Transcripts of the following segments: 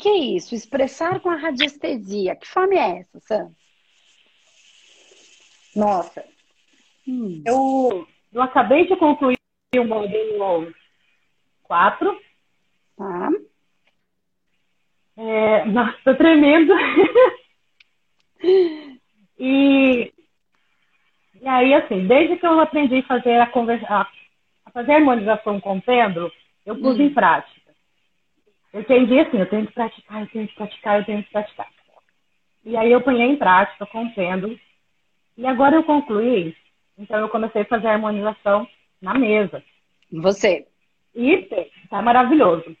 que é isso? Expressar com a radiestesia. Que fome é essa, Sam? Nossa, hum. eu, eu acabei de concluir o módulo 4. Tá. É, nossa, tô tremendo. e, e aí, assim, desde que eu aprendi a fazer a, conversa, a fazer a harmonização com o pêndulo, eu pus hum. em prática. Eu entendi assim, eu tenho que praticar, eu tenho que praticar, eu tenho que praticar. E aí eu ponhei em prática com o pêndulo. E agora eu concluí, então eu comecei a fazer a harmonização na mesa. Você? E tá maravilhoso.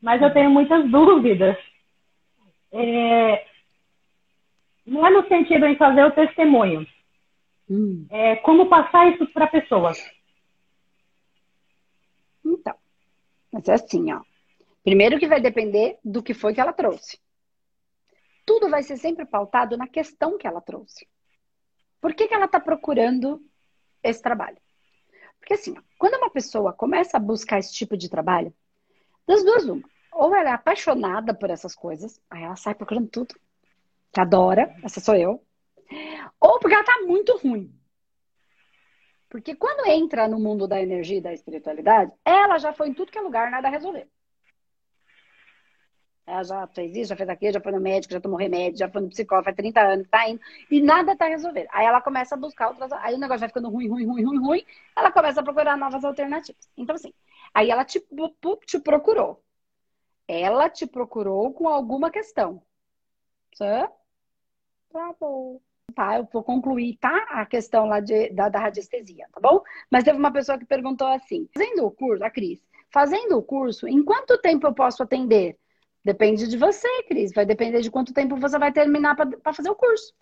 Mas eu tenho muitas dúvidas. É... Não é no sentido em fazer o testemunho. Hum. É como passar isso para a pessoa. Então, mas é assim, ó. Primeiro que vai depender do que foi que ela trouxe. Tudo vai ser sempre pautado na questão que ela trouxe. Por que, que ela está procurando esse trabalho? Porque assim, quando uma pessoa começa a buscar esse tipo de trabalho, das duas uma. Ou ela é apaixonada por essas coisas, aí ela sai procurando tudo, que adora, essa sou eu. Ou porque ela tá muito ruim. Porque quando entra no mundo da energia e da espiritualidade, ela já foi em tudo que é lugar, nada a resolver. Ela já fez isso, já fez aquilo, já foi no médico, já tomou remédio, já foi no psicólogo, faz 30 anos, tá indo, e nada tá resolvendo. Aí ela começa a buscar outras. Aí o negócio vai ficando ruim, ruim, ruim, ruim, ruim, ela começa a procurar novas alternativas. Então, assim, aí ela te, te procurou. Ela te procurou com alguma questão. Certo? Tá bom. Tá, eu vou concluir, tá? A questão lá de, da, da radiestesia, tá bom? Mas teve uma pessoa que perguntou assim: fazendo o curso, a Cris, fazendo o curso, em quanto tempo eu posso atender? Depende de você, Cris. Vai depender de quanto tempo você vai terminar para fazer o curso.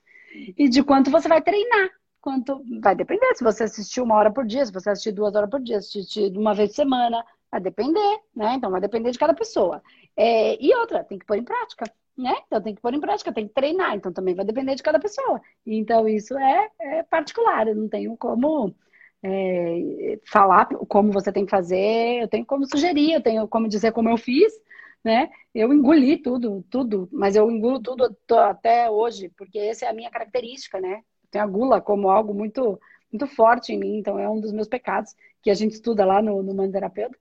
E de quanto você vai treinar. Quanto vai depender se você assistir uma hora por dia, se você assistir duas horas por dia, assistir uma vez por semana, vai depender, né? Então vai depender de cada pessoa. É, e outra, tem que pôr em prática, né? Então tem que pôr em prática, tem que treinar, então também vai depender de cada pessoa. Então isso é, é particular, eu não tenho como é, falar como você tem que fazer, eu tenho como sugerir, eu tenho como dizer como eu fiz, né? Eu engoli tudo, tudo, mas eu engulo tudo até hoje, porque essa é a minha característica, né? Eu tenho a gula como algo muito, muito forte em mim, então é um dos meus pecados que a gente estuda lá no, no Manterapeuta.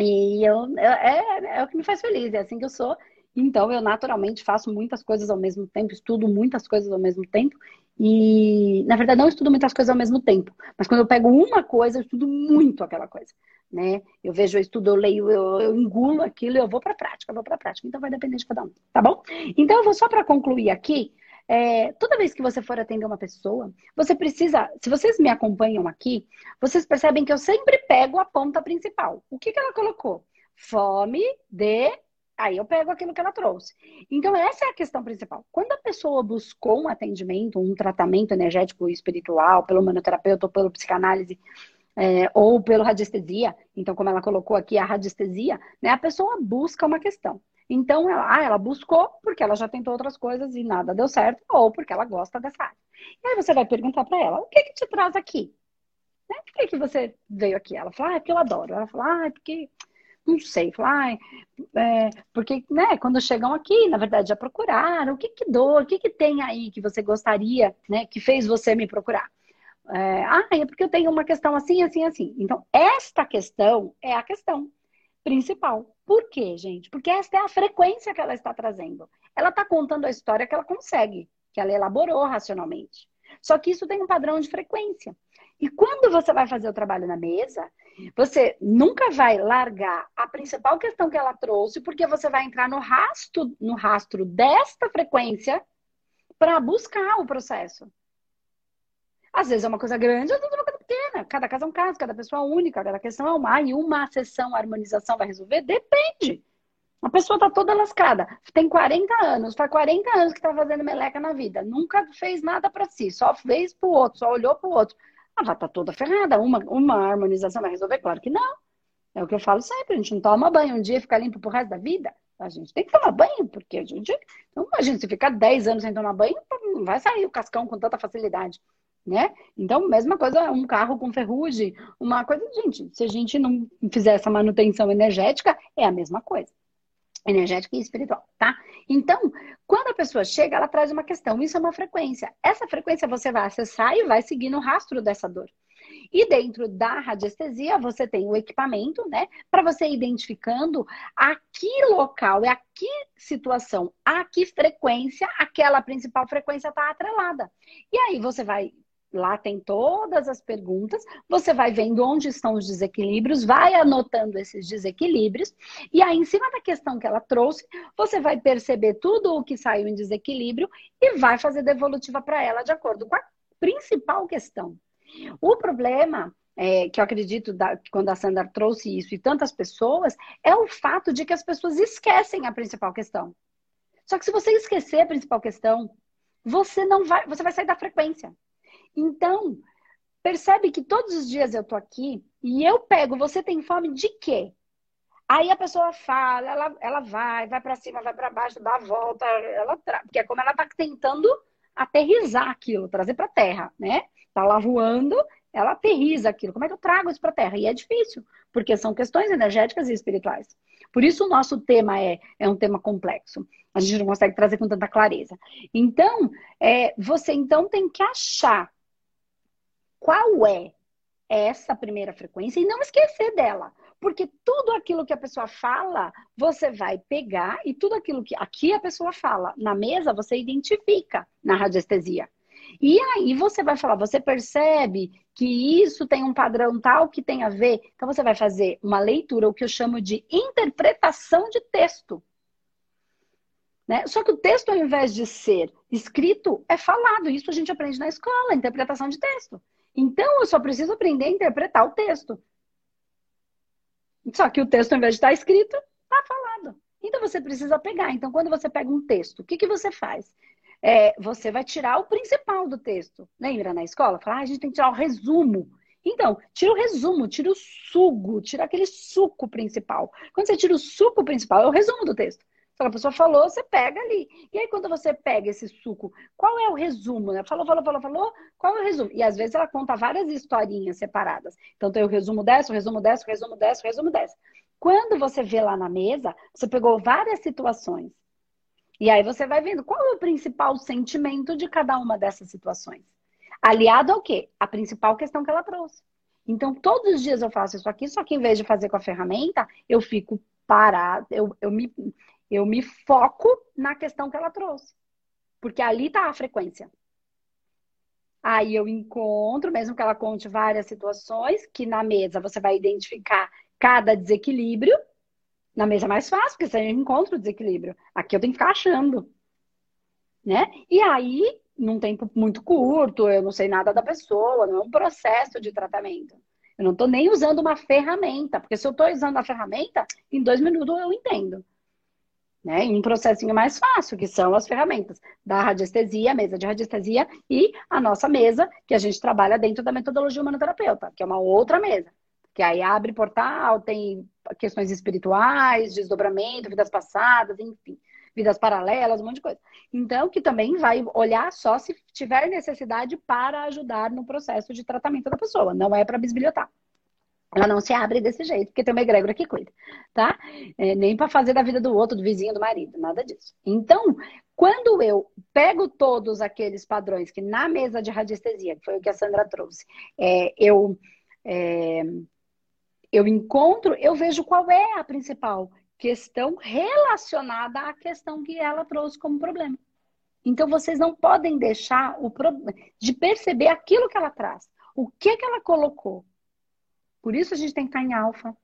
E eu, é, é o que me faz feliz, é assim que eu sou. Então, eu naturalmente faço muitas coisas ao mesmo tempo, estudo muitas coisas ao mesmo tempo. E, na verdade, não estudo muitas coisas ao mesmo tempo. Mas quando eu pego uma coisa, eu estudo muito aquela coisa né? Eu vejo, eu estudo, eu leio, eu, eu engulo aquilo, eu vou para a prática, eu vou para a prática. Então vai depender de cada um, tá bom? Então eu vou só para concluir aqui. É, toda vez que você for atender uma pessoa, você precisa, se vocês me acompanham aqui, vocês percebem que eu sempre pego a ponta principal. O que, que ela colocou? Fome de. Aí eu pego aquilo que ela trouxe. Então, essa é a questão principal. Quando a pessoa buscou um atendimento, um tratamento energético espiritual, pelo manoterapeuta ou pelo psicanálise, é, ou pelo radiestesia, então como ela colocou aqui a radiestesia, né, a pessoa busca uma questão. Então, ela, ah, ela buscou porque ela já tentou outras coisas e nada deu certo, ou porque ela gosta dessa área. E aí você vai perguntar para ela, o que que te traz aqui? Né? Por que, que você veio aqui? Ela fala, ah, é porque eu adoro. Ela fala, ah, é porque não sei, fala, ah, é, porque, né, quando chegam aqui, na verdade, já procuraram, o que que dor, o que que tem aí que você gostaria, né, que fez você me procurar? É, ah, é porque eu tenho uma questão assim, assim, assim. Então, esta questão é a questão principal. Por quê, gente? Porque esta é a frequência que ela está trazendo. Ela está contando a história que ela consegue, que ela elaborou racionalmente. Só que isso tem um padrão de frequência. E quando você vai fazer o trabalho na mesa, você nunca vai largar a principal questão que ela trouxe, porque você vai entrar no rastro, no rastro desta frequência para buscar o processo. Às vezes é uma coisa grande, às vezes é uma coisa pequena. Cada caso é um caso, cada pessoa é única, cada questão é uma. E uma sessão, harmonização vai resolver? Depende. A pessoa tá toda lascada. Tem 40 anos, faz 40 anos que tá fazendo meleca na vida. Nunca fez nada para si, só fez pro outro, só olhou pro outro. Ela tá toda ferrada. Uma, uma harmonização vai resolver? Claro que não. É o que eu falo sempre, a gente não toma banho um dia e fica limpo pro resto da vida. A gente tem que tomar banho, porque a gente. Então, imagina, se ficar 10 anos sem tomar banho, não vai sair o cascão com tanta facilidade né? Então, mesma coisa, um carro com ferrugem, uma coisa, gente, se a gente não fizer essa manutenção energética, é a mesma coisa. energética e espiritual, tá? Então, quando a pessoa chega, ela traz uma questão, isso é uma frequência. Essa frequência você vai acessar e vai seguir no rastro dessa dor. E dentro da radiestesia, você tem o equipamento, né? Para você identificando a que local, é a que situação, a que frequência aquela principal frequência está atrelada. E aí você vai Lá tem todas as perguntas, você vai vendo onde estão os desequilíbrios, vai anotando esses desequilíbrios, e aí, em cima da questão que ela trouxe, você vai perceber tudo o que saiu em desequilíbrio e vai fazer devolutiva para ela de acordo com a principal questão. O problema é, que eu acredito da, quando a Sandra trouxe isso e tantas pessoas, é o fato de que as pessoas esquecem a principal questão. Só que se você esquecer a principal questão, você não vai, você vai sair da frequência. Então, percebe que todos os dias eu tô aqui e eu pego, você tem fome de quê? Aí a pessoa fala, ela, ela vai, vai para cima, vai para baixo, dá a volta, ela porque é como ela tá tentando aterrizar aquilo, trazer para terra, né? Tá lá voando, ela aterriza aquilo. Como é que eu trago isso para terra? E é difícil, porque são questões energéticas e espirituais. Por isso o nosso tema é, é um tema complexo. A gente não consegue trazer com tanta clareza. Então, é, você então tem que achar qual é essa primeira frequência e não esquecer dela. Porque tudo aquilo que a pessoa fala, você vai pegar e tudo aquilo que aqui a pessoa fala na mesa, você identifica na radiestesia. E aí você vai falar, você percebe que isso tem um padrão tal que tem a ver. Então você vai fazer uma leitura, o que eu chamo de interpretação de texto. Né? Só que o texto, ao invés de ser escrito, é falado. Isso a gente aprende na escola, interpretação de texto. Então, eu só preciso aprender a interpretar o texto. Só que o texto, ao invés de estar escrito, está falado. Então, você precisa pegar. Então, quando você pega um texto, o que, que você faz? É, você vai tirar o principal do texto. Lembra na escola? Fala, ah, a gente tem que tirar o resumo. Então, tira o resumo, tira o sugo, tira aquele suco principal. Quando você tira o suco principal, é o resumo do texto. Então, a pessoa falou, você pega ali. E aí, quando você pega esse suco, qual é o resumo? Né? Falou, falou, falou, falou, qual é o resumo? E às vezes ela conta várias historinhas separadas. Então, tem o resumo dessa, o resumo dessa, o resumo dessa, o resumo dessa. Quando você vê lá na mesa, você pegou várias situações. E aí você vai vendo qual é o principal sentimento de cada uma dessas situações. Aliado ao quê? A principal questão que ela trouxe. Então, todos os dias eu faço isso aqui, só que em vez de fazer com a ferramenta, eu fico parado, eu, eu me eu me foco na questão que ela trouxe. Porque ali está a frequência. Aí eu encontro, mesmo que ela conte várias situações, que na mesa você vai identificar cada desequilíbrio. Na mesa é mais fácil, porque você encontra o desequilíbrio. Aqui eu tenho que ficar achando. Né? E aí, num tempo muito curto, eu não sei nada da pessoa, não é um processo de tratamento. Eu não estou nem usando uma ferramenta, porque se eu estou usando a ferramenta, em dois minutos eu entendo né, em um processinho mais fácil, que são as ferramentas da radiestesia, a mesa de radiestesia e a nossa mesa, que a gente trabalha dentro da metodologia humanoterapeuta, que é uma outra mesa. Que aí abre portal, tem questões espirituais, desdobramento, vidas passadas, enfim, vidas paralelas, um monte de coisa. Então, que também vai olhar só se tiver necessidade para ajudar no processo de tratamento da pessoa, não é para bisbilhotar. Ela não se abre desse jeito, porque tem uma egrégora que cuida, tá? É, nem para fazer da vida do outro, do vizinho, do marido, nada disso. Então, quando eu pego todos aqueles padrões que na mesa de radiestesia, que foi o que a Sandra trouxe, é, eu, é, eu encontro, eu vejo qual é a principal questão relacionada à questão que ela trouxe como problema. Então, vocês não podem deixar o pro... de perceber aquilo que ela traz. O que, que ela colocou? Por isso a gente tem que estar em alfa.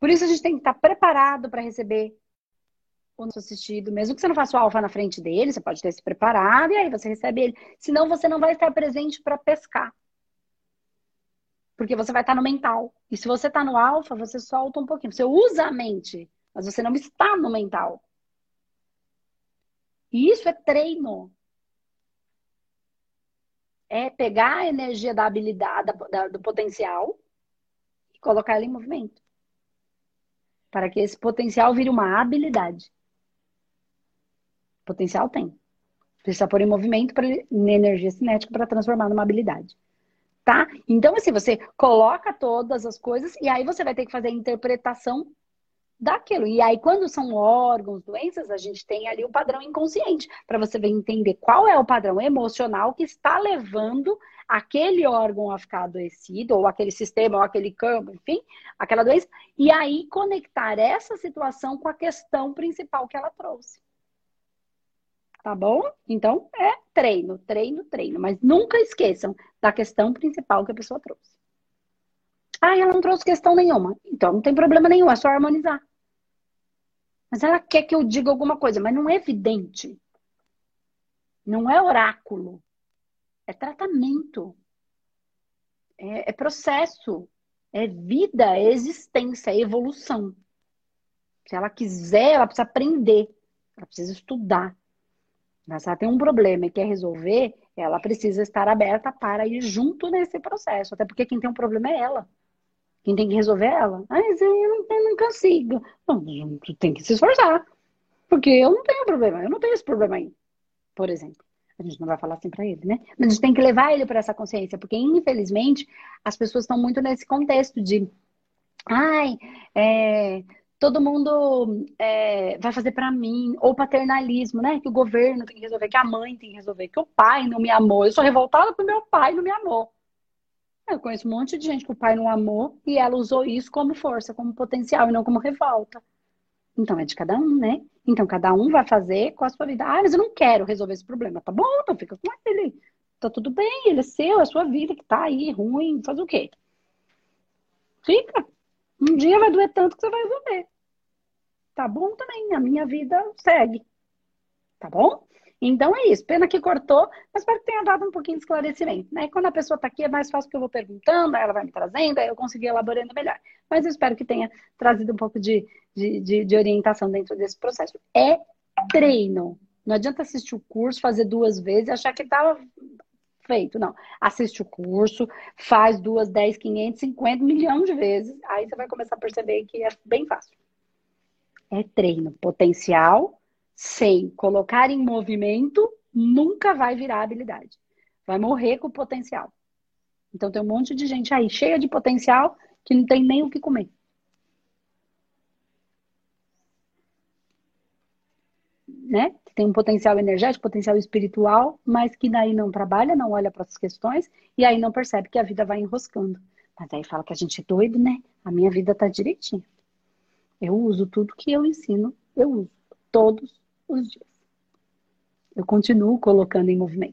Por isso a gente tem que estar preparado para receber o nosso assistido. Mesmo que você não faça o alfa na frente dele, você pode ter se preparado e aí você recebe ele. Senão você não vai estar presente para pescar. Porque você vai estar no mental. E se você está no alfa, você solta um pouquinho. Você usa a mente, mas você não está no mental. E isso é treino. É pegar a energia da habilidade, do potencial colocar ela em movimento. Para que esse potencial vire uma habilidade. Potencial tem. Precisa pôr em movimento para energia cinética para transformar numa habilidade. Tá? Então, assim, você coloca todas as coisas e aí você vai ter que fazer a interpretação daquilo. E aí, quando são órgãos, doenças, a gente tem ali o padrão inconsciente, para você entender qual é o padrão emocional que está levando aquele órgão a ficar adoecido, ou aquele sistema, ou aquele campo, enfim, aquela doença, e aí conectar essa situação com a questão principal que ela trouxe. Tá bom? Então, é treino, treino, treino. Mas nunca esqueçam da questão principal que a pessoa trouxe. Ah, ela não trouxe questão nenhuma. Então, não tem problema nenhum, é só harmonizar. Mas ela quer que eu diga alguma coisa, mas não é evidente. Não é oráculo. É tratamento. É, é processo. É vida, é existência, é evolução. Se ela quiser, ela precisa aprender. Ela precisa estudar. Mas se ela tem um problema e quer resolver, ela precisa estar aberta para ir junto nesse processo. Até porque quem tem um problema é ela. Quem tem que resolver é ela. Ah, mas eu não, eu não consigo. Não, tu tem que se esforçar. Porque eu não tenho problema. Eu não tenho esse problema aí. Por exemplo. A gente não vai falar assim para ele, né? Mas a gente tem que levar ele para essa consciência. Porque, infelizmente, as pessoas estão muito nesse contexto de. Ai, é, todo mundo é, vai fazer para mim, ou paternalismo, né? Que o governo tem que resolver, que a mãe tem que resolver, que o pai não me amou. Eu sou revoltada porque meu pai não me amou. Eu conheço um monte de gente que o pai não amou e ela usou isso como força, como potencial e não como revolta. Então é de cada um, né? Então cada um vai fazer com a sua vida. Ah, mas eu não quero resolver esse problema. Tá bom, então fica com ele. Tá tudo bem, ele é seu, é a sua vida que tá aí, ruim, faz o quê? Fica. Um dia vai doer tanto que você vai resolver. Tá bom também, a minha vida segue. Tá bom? Então é isso. Pena que cortou, mas espero que tenha dado um pouquinho de esclarecimento. Né? Quando a pessoa está aqui, é mais fácil que eu vou perguntando, ela vai me trazendo, aí eu consegui elaborando melhor. Mas eu espero que tenha trazido um pouco de, de, de, de orientação dentro desse processo. É treino. Não adianta assistir o curso, fazer duas vezes e achar que estava feito. Não. Assiste o curso, faz duas, dez, quinhentos, cinquenta, milhão de vezes. Aí você vai começar a perceber que é bem fácil é treino. Potencial sem colocar em movimento nunca vai virar habilidade. Vai morrer com o potencial. Então tem um monte de gente aí cheia de potencial que não tem nem o que comer. Né? Tem um potencial energético, potencial espiritual, mas que daí não trabalha, não olha para as questões e aí não percebe que a vida vai enroscando. Mas aí fala que a gente é doido, né? A minha vida tá direitinho. Eu uso tudo que eu ensino, eu uso todos os dias. Eu continuo colocando em movimento.